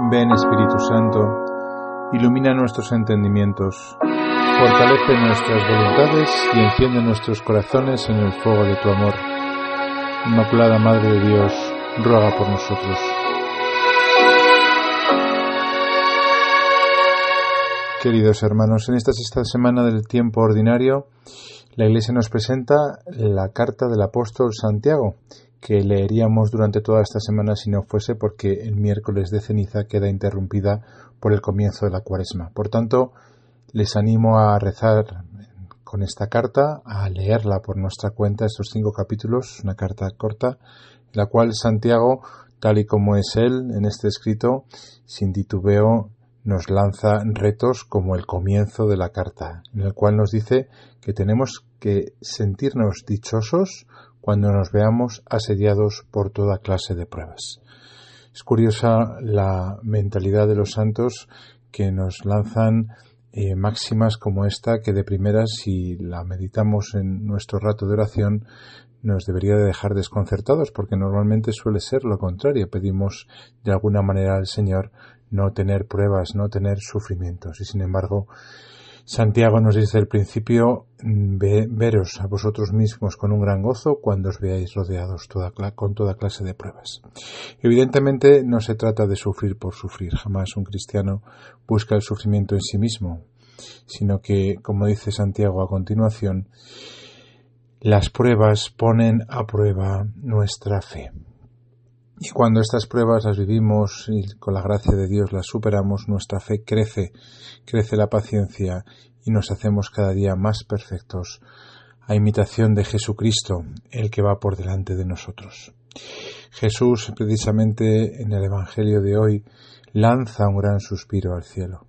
Ven Espíritu Santo, ilumina nuestros entendimientos, fortalece nuestras voluntades y enciende nuestros corazones en el fuego de tu amor. Inmaculada Madre de Dios, ruega por nosotros. Queridos hermanos, en esta sexta semana del tiempo ordinario, la Iglesia nos presenta la carta del apóstol Santiago, que leeríamos durante toda esta semana si no fuese porque el miércoles de ceniza queda interrumpida por el comienzo de la cuaresma. Por tanto, les animo a rezar con esta carta, a leerla por nuestra cuenta, estos cinco capítulos, una carta corta, en la cual Santiago, tal y como es él en este escrito, sin titubeo, nos lanza retos como el comienzo de la carta, en el cual nos dice que tenemos que sentirnos dichosos cuando nos veamos asediados por toda clase de pruebas. Es curiosa la mentalidad de los santos que nos lanzan eh, máximas como esta que de primeras si la meditamos en nuestro rato de oración nos debería de dejar desconcertados porque normalmente suele ser lo contrario. Pedimos de alguna manera al Señor no tener pruebas, no tener sufrimientos y sin embargo Santiago nos dice al principio, mm, veros a vosotros mismos con un gran gozo cuando os veáis rodeados con toda clase de pruebas. Evidentemente no se trata de sufrir por sufrir, jamás un cristiano busca el sufrimiento en sí mismo, sino que, como dice Santiago a continuación, las pruebas ponen a prueba nuestra fe. Y cuando estas pruebas las vivimos y con la gracia de Dios las superamos, nuestra fe crece, crece la paciencia y nos hacemos cada día más perfectos a imitación de Jesucristo, el que va por delante de nosotros. Jesús, precisamente en el Evangelio de hoy, lanza un gran suspiro al cielo.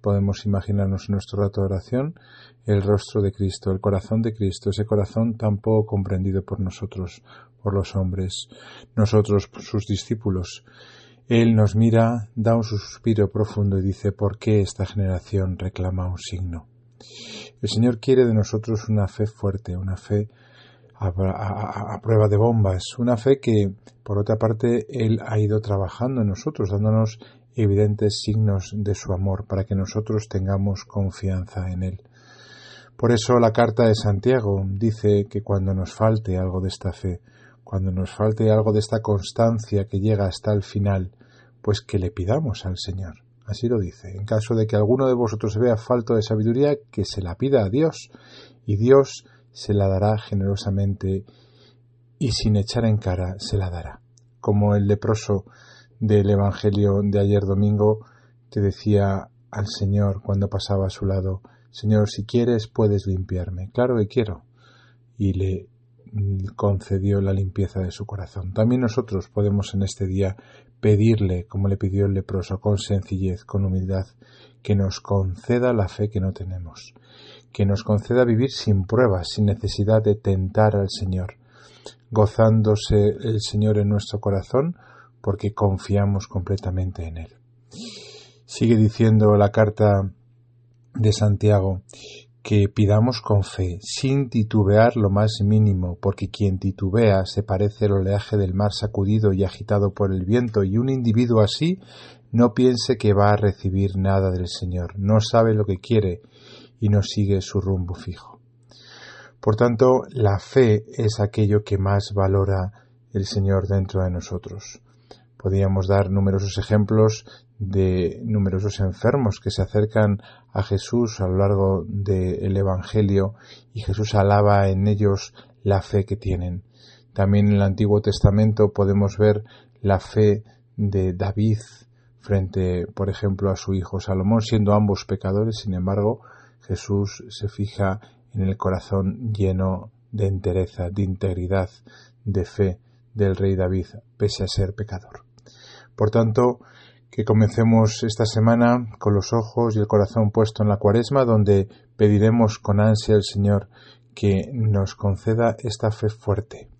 Podemos imaginarnos en nuestro rato de oración el rostro de Cristo, el corazón de Cristo, ese corazón tan poco comprendido por nosotros, por los hombres, nosotros, sus discípulos. Él nos mira, da un suspiro profundo y dice, ¿por qué esta generación reclama un signo? El Señor quiere de nosotros una fe fuerte, una fe a, a, prueba de bombas, una fe que, por otra parte, Él ha ido trabajando en nosotros, dándonos evidentes signos de su amor, para que nosotros tengamos confianza en Él. Por eso la carta de Santiago dice que cuando nos falte algo de esta fe, cuando nos falte algo de esta constancia que llega hasta el final, pues que le pidamos al Señor. Así lo dice. En caso de que alguno de vosotros vea falta de sabiduría, que se la pida a Dios, y Dios se la dará generosamente y sin echar en cara se la dará. Como el leproso del Evangelio de ayer domingo que decía al Señor cuando pasaba a su lado, Señor, si quieres puedes limpiarme. Claro que quiero. Y le concedió la limpieza de su corazón. También nosotros podemos en este día pedirle, como le pidió el leproso, con sencillez, con humildad, que nos conceda la fe que no tenemos, que nos conceda vivir sin pruebas, sin necesidad de tentar al Señor, gozándose el Señor en nuestro corazón, porque confiamos completamente en Él. Sigue diciendo la carta de Santiago que pidamos con fe, sin titubear lo más mínimo, porque quien titubea se parece al oleaje del mar sacudido y agitado por el viento, y un individuo así no piense que va a recibir nada del Señor, no sabe lo que quiere y no sigue su rumbo fijo. Por tanto, la fe es aquello que más valora el Señor dentro de nosotros. Podríamos dar numerosos ejemplos de numerosos enfermos que se acercan a Jesús a lo largo del Evangelio y Jesús alaba en ellos la fe que tienen. También en el Antiguo Testamento podemos ver la fe de David frente, por ejemplo, a su hijo Salomón, siendo ambos pecadores, sin embargo, Jesús se fija en el corazón lleno de entereza, de integridad, de fe del rey David, pese a ser pecador. Por tanto, que comencemos esta semana con los ojos y el corazón puesto en la cuaresma, donde pediremos con ansia al Señor que nos conceda esta fe fuerte.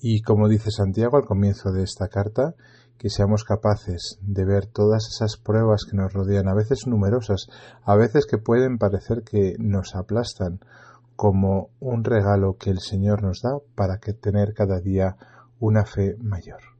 Y como dice Santiago al comienzo de esta carta, que seamos capaces de ver todas esas pruebas que nos rodean, a veces numerosas, a veces que pueden parecer que nos aplastan, como un regalo que el Señor nos da para que tener cada día una fe mayor.